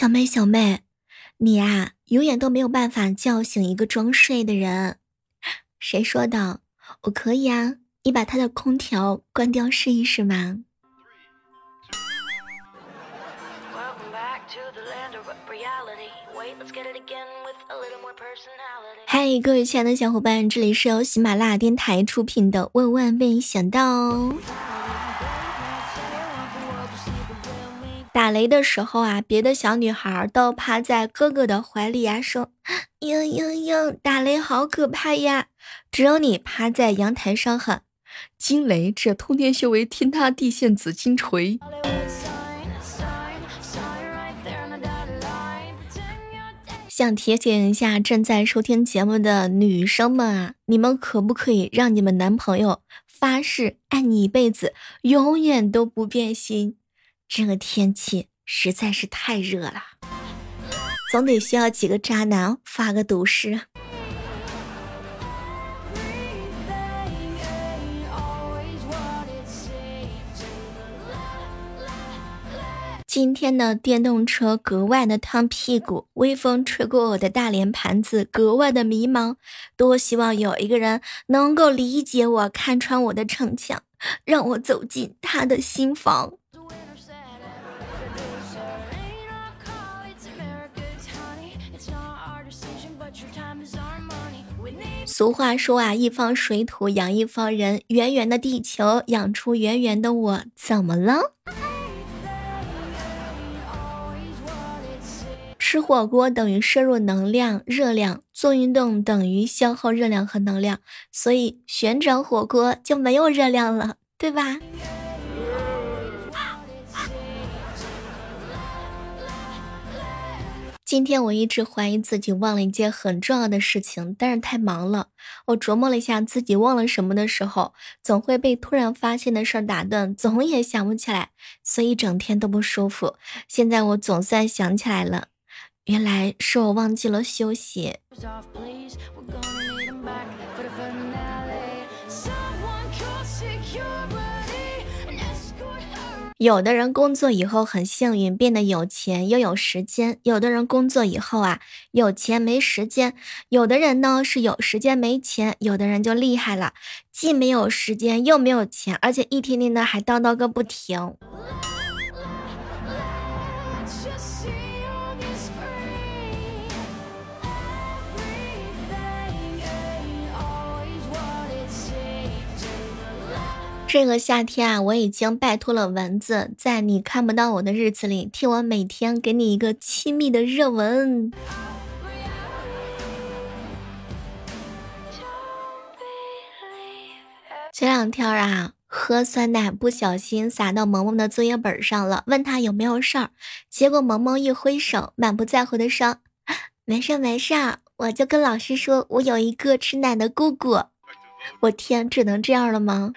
小妹，小妹，你啊，永远都没有办法叫醒一个装睡的人。谁说的？我可以啊，你把他的空调关掉试一试嘛。嗨，各位亲爱的小伙伴，这里是由喜马拉雅电台出品的《万万没想到》。打雷的时候啊，别的小女孩都趴在哥哥的怀里呀，说：“嘤嘤嘤，打雷好可怕呀！”只有你趴在阳台上喊：“惊雷！这通天修为，天塌地陷紫金锤。”想提醒一下正在收听节目的女生们啊，你们可不可以让你们男朋友发誓爱你一辈子，永远都不变心？这个天气实在是太热了，总得需要几个渣男发个毒誓。今天的电动车格外的烫屁股，微风吹过我的大脸盘子，格外的迷茫。多希望有一个人能够理解我，看穿我的逞强，让我走进他的心房。俗话说啊，一方水土养一方人，圆圆的地球养出圆圆的我，怎么了？吃火锅等于摄入能量、热量，做运动等于消耗热量和能量，所以旋转火锅就没有热量了，对吧？今天我一直怀疑自己忘了一件很重要的事情，但是太忙了。我琢磨了一下自己忘了什么的时候，总会被突然发现的事儿打断，总也想不起来，所以整天都不舒服。现在我总算想起来了，原来是我忘记了休息。有的人工作以后很幸运，变得有钱又有时间；有的人工作以后啊，有钱没时间；有的人呢是有时间没钱；有的人就厉害了，既没有时间又没有钱，而且一天天的还叨叨个不停。这个夏天啊，我已经拜托了蚊子，在你看不到我的日子里，替我每天给你一个亲密的热吻。前两天啊，喝酸奶不小心洒到萌萌的作业本上了，问他有没有事儿，结果萌萌一挥手，满不在乎的说：“没事没事，我就跟老师说我有一个吃奶的姑姑。”我天，只能这样了吗？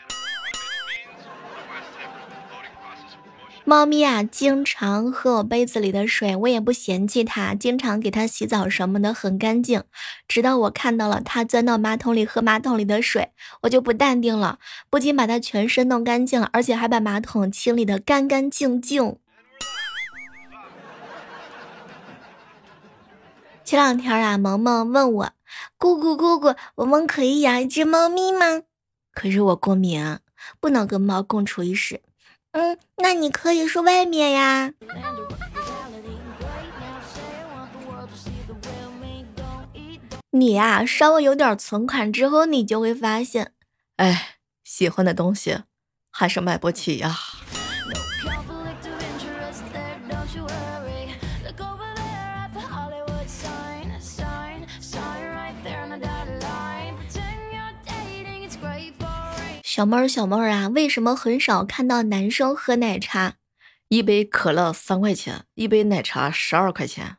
猫咪啊，经常喝我杯子里的水，我也不嫌弃它，经常给它洗澡什么的，很干净。直到我看到了它钻到马桶里喝马桶里的水，我就不淡定了，不仅把它全身弄干净了，而且还把马桶清理的干干净净。前两天啊，萌萌问我，姑姑姑姑，我们可以养一只猫咪吗？可是我过敏啊，不能跟猫共处一室。嗯，那你可以说外面呀。你呀，稍微有点存款之后，你就会发现，哎，喜欢的东西还是买不起呀。小妹儿，小妹儿啊，为什么很少看到男生喝奶茶？一杯可乐三块钱，一杯奶茶十二块钱。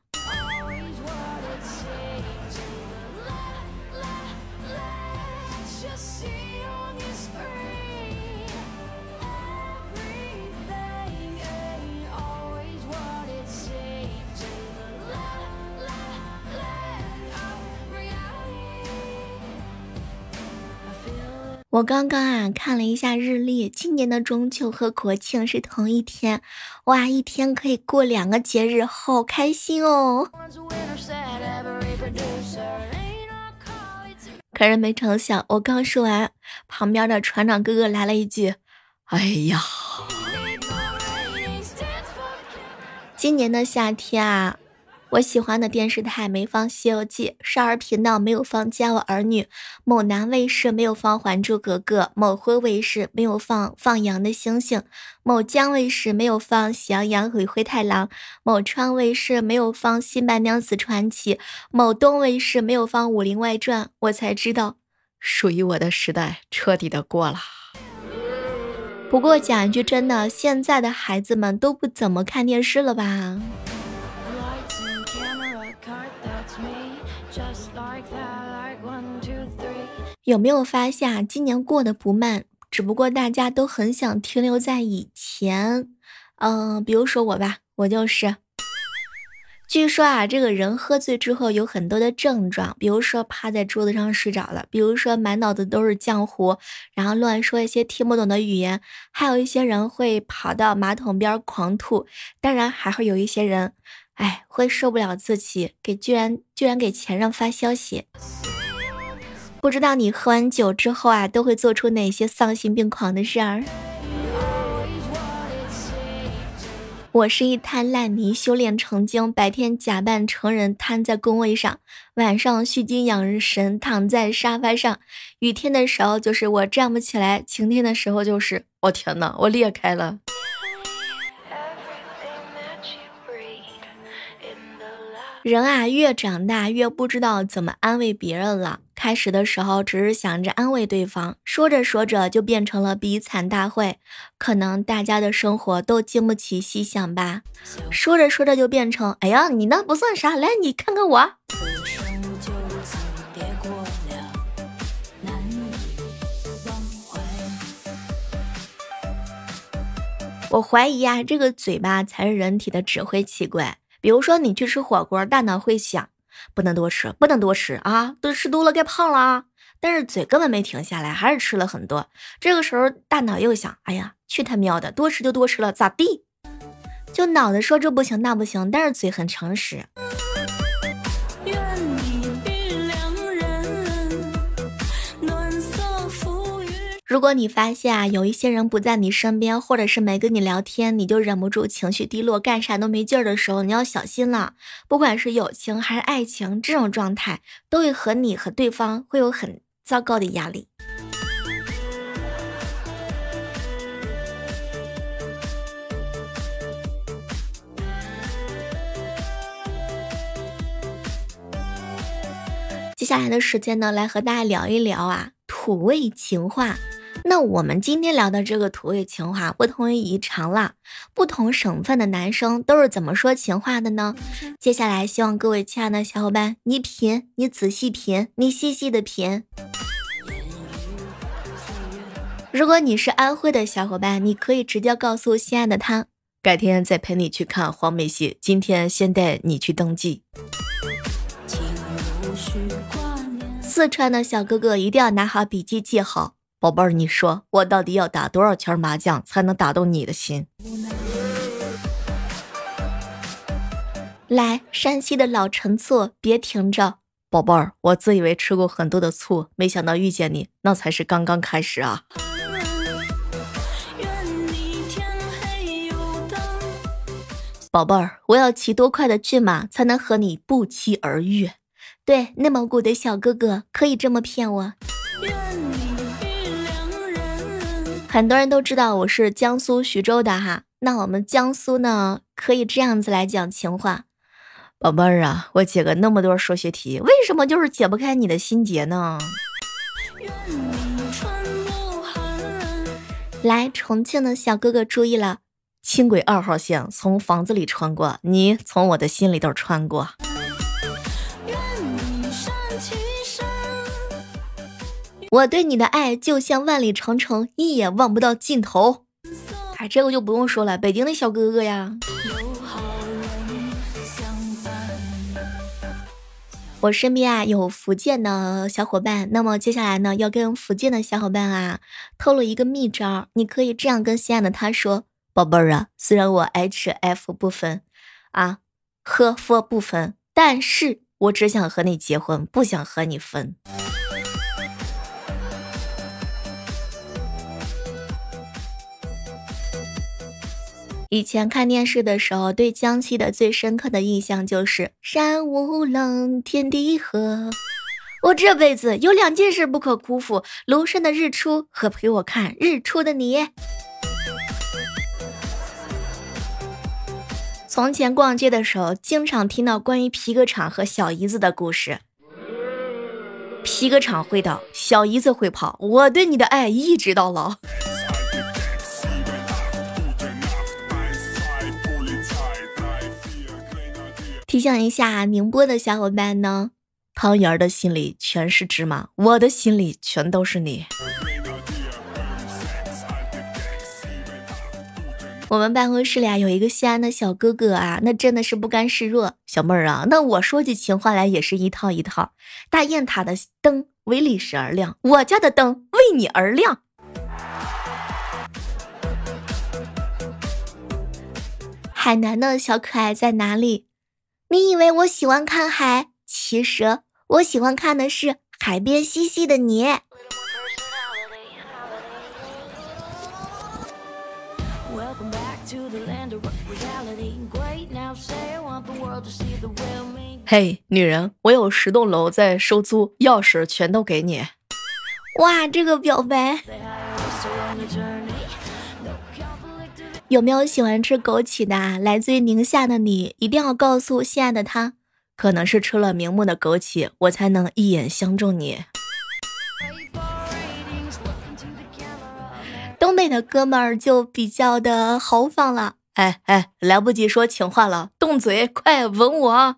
我刚刚啊看了一下日历，今年的中秋和国庆是同一天，哇，一天可以过两个节日，好开心哦！可是没成想，我刚说完，旁边的船长哥哥来了一句：“哎呀，今年的夏天啊。”我喜欢的电视台没放《西游记》，少儿频道没有放《家有儿女》，某南卫视没有放《还珠格格》，某辉卫视没有放《放羊的星星》，某江卫视没有放《喜羊羊与灰太狼》，某川卫视没有放《新白娘子传奇》，某东卫视没有放《武林外传》，我才知道，属于我的时代彻底的过了。不过讲一句真的，现在的孩子们都不怎么看电视了吧？有没有发现今年过得不慢？只不过大家都很想停留在以前。嗯，比如说我吧，我就是。据说啊，这个人喝醉之后有很多的症状，比如说趴在桌子上睡着了，比如说满脑子都是浆糊，然后乱说一些听不懂的语言，还有一些人会跑到马桶边狂吐，当然还会有一些人，哎，会受不了自己，给居然居然给前任发消息。不知道你喝完酒之后啊，都会做出哪些丧心病狂的事儿？我是一滩烂泥，修炼成精，白天假扮成人瘫在工位上，晚上虚惊养神躺在沙发上。雨天的时候就是我站不起来，晴天的时候就是我天呐，我裂开了。人啊，越长大越不知道怎么安慰别人了。开始的时候只是想着安慰对方，说着说着就变成了比惨大会。可能大家的生活都经不起细想吧。说着说着就变成，哎呀，你那不算啥，来你看看我。我怀疑啊，这个嘴巴才是人体的指挥器官。比如说，你去吃火锅，大脑会想，不能多吃，不能多吃啊，都吃多了该胖了啊。但是嘴根本没停下来，还是吃了很多。这个时候，大脑又想，哎呀，去他喵的，多吃就多吃了，咋地？就脑子说这不行那不行，但是嘴很诚实。如果你发现啊，有一些人不在你身边，或者是没跟你聊天，你就忍不住情绪低落，干啥都没劲儿的时候，你要小心了。不管是友情还是爱情，这种状态都会和你和对方会有很糟糕的压力。接下来的时间呢，来和大家聊一聊啊，土味情话。那我们今天聊的这个土味情话，不同于以常了，不同省份的男生都是怎么说情话的呢？接下来希望各位亲爱的小伙伴，你品，你仔细品，你细细的品。如果你是安徽的小伙伴，你可以直接告诉心爱的他，改天再陪你去看黄梅戏，今天先带你去登记。四川的小哥哥一定要拿好笔记，记好。宝贝儿，你说我到底要打多少圈麻将才能打动你的心？来，山西的老陈醋，别停着，宝贝儿，我自以为吃过很多的醋，没想到遇见你，那才是刚刚开始啊！宝贝儿，我要骑多快的骏马才能和你不期而遇？对，内蒙古的小哥哥可以这么骗我。很多人都知道我是江苏徐州的哈，那我们江苏呢可以这样子来讲情话，宝贝儿啊，我解个那么多数学题，为什么就是解不开你的心结呢？来，重庆的小哥哥注意了，轻轨二号线从房子里穿过，你从我的心里头穿过。我对你的爱就像万里长城，一眼望不到尽头。哎，这个就不用说了，北京的小哥哥呀。我身边啊有福建的小伙伴，那么接下来呢要跟福建的小伙伴啊透露一个秘招，你可以这样跟心爱的他说：“宝贝儿啊，虽然我 H F 不分，啊呵 F 不分，但是我只想和你结婚，不想和你分。”以前看电视的时候，对江西的最深刻的印象就是山无棱，天地合。我这辈子有两件事不可辜负：庐山的日出和陪我看日出的你。从前逛街的时候，经常听到关于皮革厂和小姨子的故事。皮革厂会倒，小姨子会跑，我对你的爱一直到老。提醒一下宁波的小伙伴呢，汤圆的心里全是芝麻，我的心里全都是你。我们办公室里啊有一个西安的小哥哥啊，那真的是不甘示弱。小妹儿啊，那我说起情话来也是一套一套。大雁塔的灯为历史而亮，我家的灯为你而亮。海南的小可爱在哪里？你以为我喜欢看海？其实我喜欢看的是海边嬉戏的你。嘿，女人，我有十栋楼在收租，钥匙全都给你。哇，这个表白！有没有喜欢吃枸杞的？来自于宁夏的你，一定要告诉心爱的他，可能是吃了明目的枸杞，我才能一眼相中你。东北的哥们儿就比较的豪放了，哎哎，来不及说情话了，动嘴，快吻我！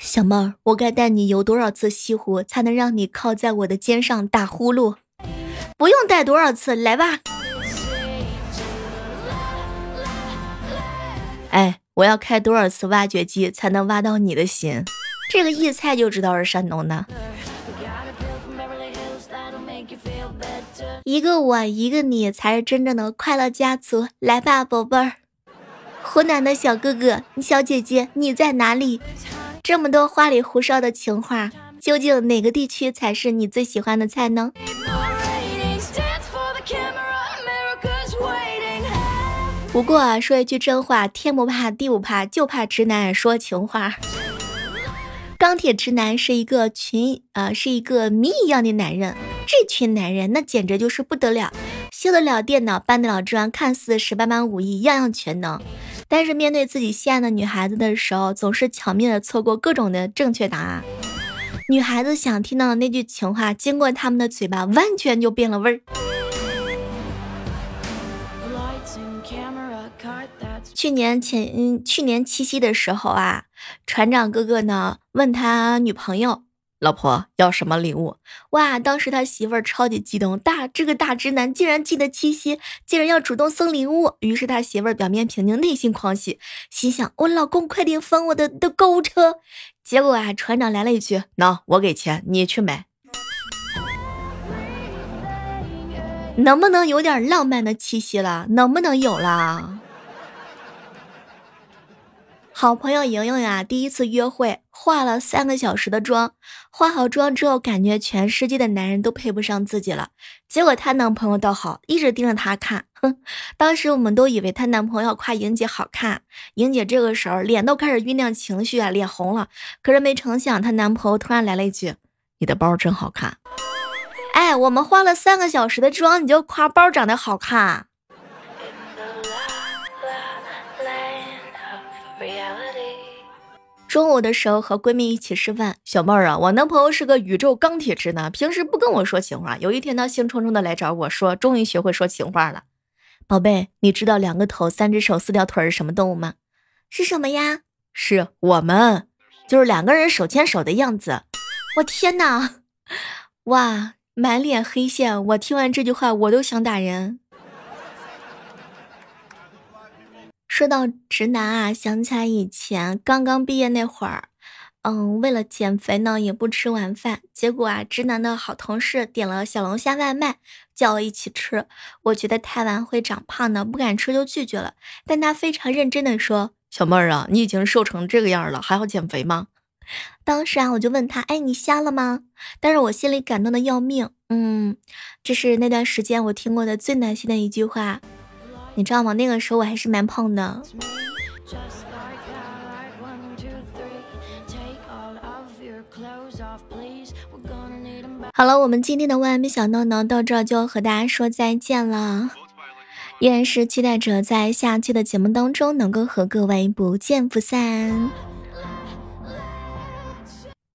小妹儿，我该带你游多少次西湖，才能让你靠在我的肩上打呼噜？不用带多少次，来吧。哎，我要开多少次挖掘机才能挖到你的心？这个一猜就知道是山东的。一个我，一个你，才是真正的快乐家族。来吧，宝贝儿。湖南的小哥哥，小姐姐，你在哪里？这么多花里胡哨的情话，究竟哪个地区才是你最喜欢的菜呢？不过啊，说一句真话，天不怕地不怕，就怕直男说情话。钢铁直男是一个群啊，是一个谜一样的男人。这群男人那简直就是不得了，修得了电脑，搬得了砖，看似十八般武艺，样样全能。但是面对自己心爱的女孩子的时候，总是巧妙的错过各种的正确答案。女孩子想听到的那句情话，经过他们的嘴巴，完全就变了味儿。去年前去年七夕的时候啊，船长哥哥呢问他女朋友老婆要什么礼物？哇，当时他媳妇儿超级激动，大这个大直男竟然记得七夕，竟然要主动送礼物。于是他媳妇儿表面平静，内心狂喜，心想我老公快点翻我的的购物车。结果啊，船长来了一句：喏，我给钱，你去买。能不能有点浪漫的气息了？能不能有了？好朋友莹莹呀，第一次约会化了三个小时的妆，化好妆之后，感觉全世界的男人都配不上自己了。结果她男朋友倒好，一直盯着她看。哼，当时我们都以为她男朋友夸莹姐好看，莹姐这个时候脸都开始酝酿情绪啊，脸红了。可是没成想，她男朋友突然来了一句：“你的包真好看。”哎，我们化了三个小时的妆，你就夸包长得好看？中午的时候和闺蜜一起吃饭，小妹儿啊，我男朋友是个宇宙钢铁直男，平时不跟我说情话。有一天他兴冲冲的来找我说，终于学会说情话了。宝贝，你知道两个头、三只手、四条腿是什么动物吗？是什么呀？是我们，就是两个人手牵手的样子。我天哪，哇，满脸黑线！我听完这句话，我都想打人。说到直男啊，想起来以前刚刚毕业那会儿，嗯，为了减肥呢，也不吃晚饭，结果啊，直男的好同事点了小龙虾外卖，叫我一起吃。我觉得太晚会长胖的，不敢吃就拒绝了。但他非常认真的说：“小妹儿啊，你已经瘦成这个样了，还要减肥吗？”当时啊，我就问他：“哎，你瞎了吗？”但是我心里感动的要命。嗯，这是那段时间我听过的最暖心的一句话。你知道吗？那个时候我还是蛮胖的。好了，我们今天的万没想到呢，到这儿就要和大家说再见了。依然是期待着在下期的节目当中能够和各位不见不散。